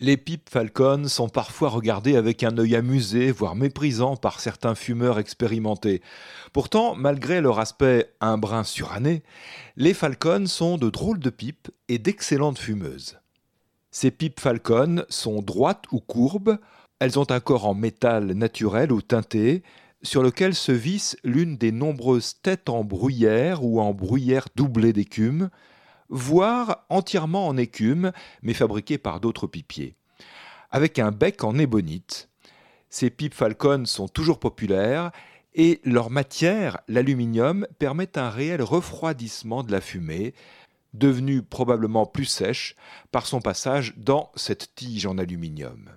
Les pipes Falcon sont parfois regardées avec un œil amusé, voire méprisant par certains fumeurs expérimentés. Pourtant, malgré leur aspect un brin suranné, les Falcon sont de drôles de pipes et d'excellentes fumeuses. Ces pipes Falcon sont droites ou courbes, elles ont un corps en métal naturel ou teinté, sur lequel se visse l'une des nombreuses têtes en bruyère ou en bruyère doublée d'écume, voire entièrement en écume, mais fabriquée par d'autres pipiers. Avec un bec en ébonite, ces pipes Falcon sont toujours populaires et leur matière, l'aluminium, permet un réel refroidissement de la fumée, devenue probablement plus sèche par son passage dans cette tige en aluminium.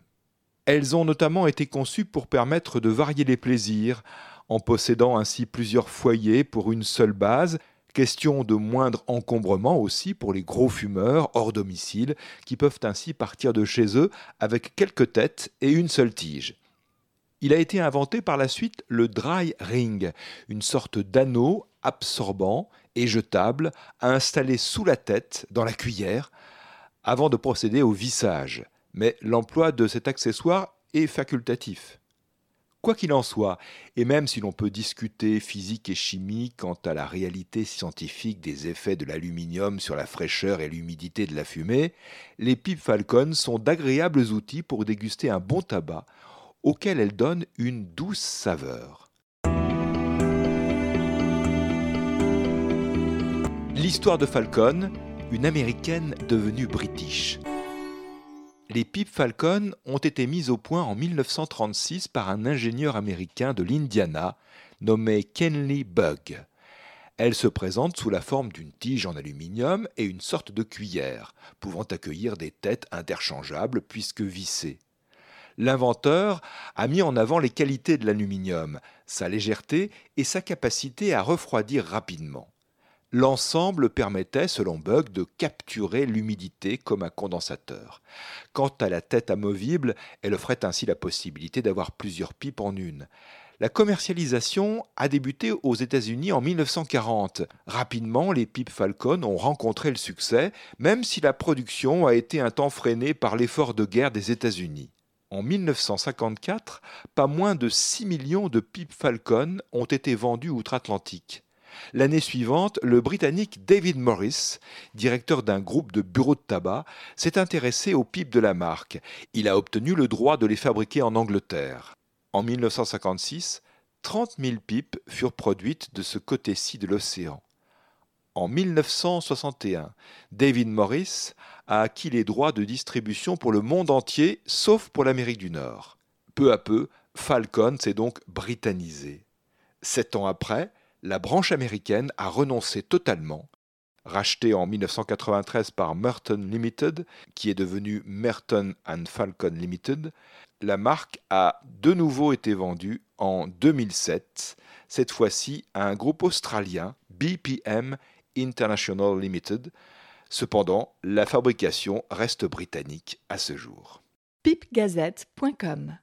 Elles ont notamment été conçues pour permettre de varier les plaisirs, en possédant ainsi plusieurs foyers pour une seule base, question de moindre encombrement aussi pour les gros fumeurs hors domicile, qui peuvent ainsi partir de chez eux avec quelques têtes et une seule tige. Il a été inventé par la suite le dry ring, une sorte d'anneau absorbant et jetable à installer sous la tête, dans la cuillère, avant de procéder au vissage mais l'emploi de cet accessoire est facultatif. Quoi qu'il en soit, et même si l'on peut discuter physique et chimie quant à la réalité scientifique des effets de l'aluminium sur la fraîcheur et l'humidité de la fumée, les pipes Falcon sont d'agréables outils pour déguster un bon tabac auquel elles donnent une douce saveur. L'histoire de Falcon, une américaine devenue british. Les pipes Falcon ont été mises au point en 1936 par un ingénieur américain de l'Indiana nommé Kenley Bugg. Elles se présentent sous la forme d'une tige en aluminium et une sorte de cuillère, pouvant accueillir des têtes interchangeables puisque vissées. L'inventeur a mis en avant les qualités de l'aluminium, sa légèreté et sa capacité à refroidir rapidement. L'ensemble permettait, selon Bug, de capturer l'humidité comme un condensateur. Quant à la tête amovible, elle offrait ainsi la possibilité d'avoir plusieurs pipes en une. La commercialisation a débuté aux États-Unis en 1940. Rapidement, les pipes Falcon ont rencontré le succès, même si la production a été un temps freinée par l'effort de guerre des États-Unis. En 1954, pas moins de 6 millions de pipes Falcon ont été vendues outre-Atlantique. L'année suivante, le Britannique David Morris, directeur d'un groupe de bureaux de tabac, s'est intéressé aux pipes de la marque. Il a obtenu le droit de les fabriquer en Angleterre. En 1956, 30 000 pipes furent produites de ce côté-ci de l'océan. En 1961, David Morris a acquis les droits de distribution pour le monde entier, sauf pour l'Amérique du Nord. Peu à peu, Falcon s'est donc britannisé. Sept ans après, la branche américaine a renoncé totalement. Rachetée en 1993 par Merton Limited, qui est devenu Merton Falcon Limited, la marque a de nouveau été vendue en 2007, cette fois-ci à un groupe australien, BPM International Limited. Cependant, la fabrication reste britannique à ce jour. pipegazette.com